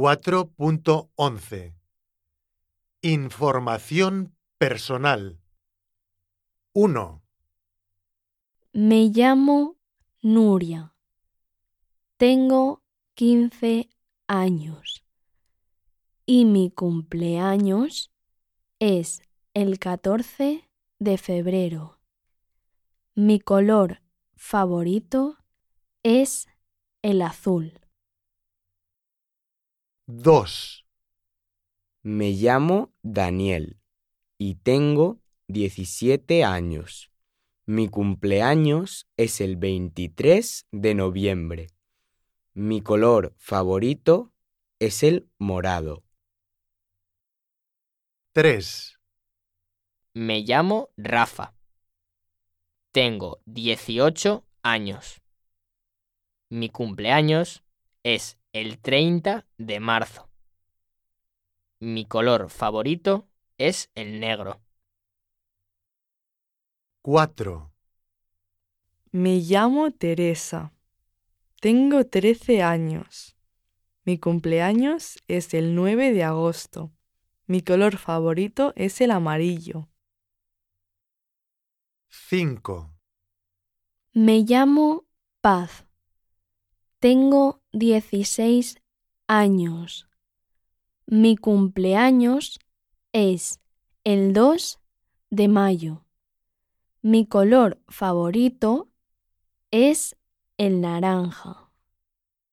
4.11 Información personal 1, Me llamo Nuria. Tengo 15 años. Y mi cumpleaños es el 14 de febrero. Mi color favorito es el azul. 2, Me llamo Daniel y tengo 17 años. Mi cumpleaños es el 23 de noviembre. Mi color favorito es el morado. 3, Me llamo Rafa. Tengo 18 años. Mi cumpleaños es el 30 de marzo. Mi color favorito es el negro. 4, Me llamo Teresa. Tengo 13 años. Mi cumpleaños es el 9 de agosto. Mi color favorito es el amarillo. 5, Me llamo Paz. Tengo 16 años. Mi cumpleaños es el 2 de mayo. Mi color favorito es el naranja.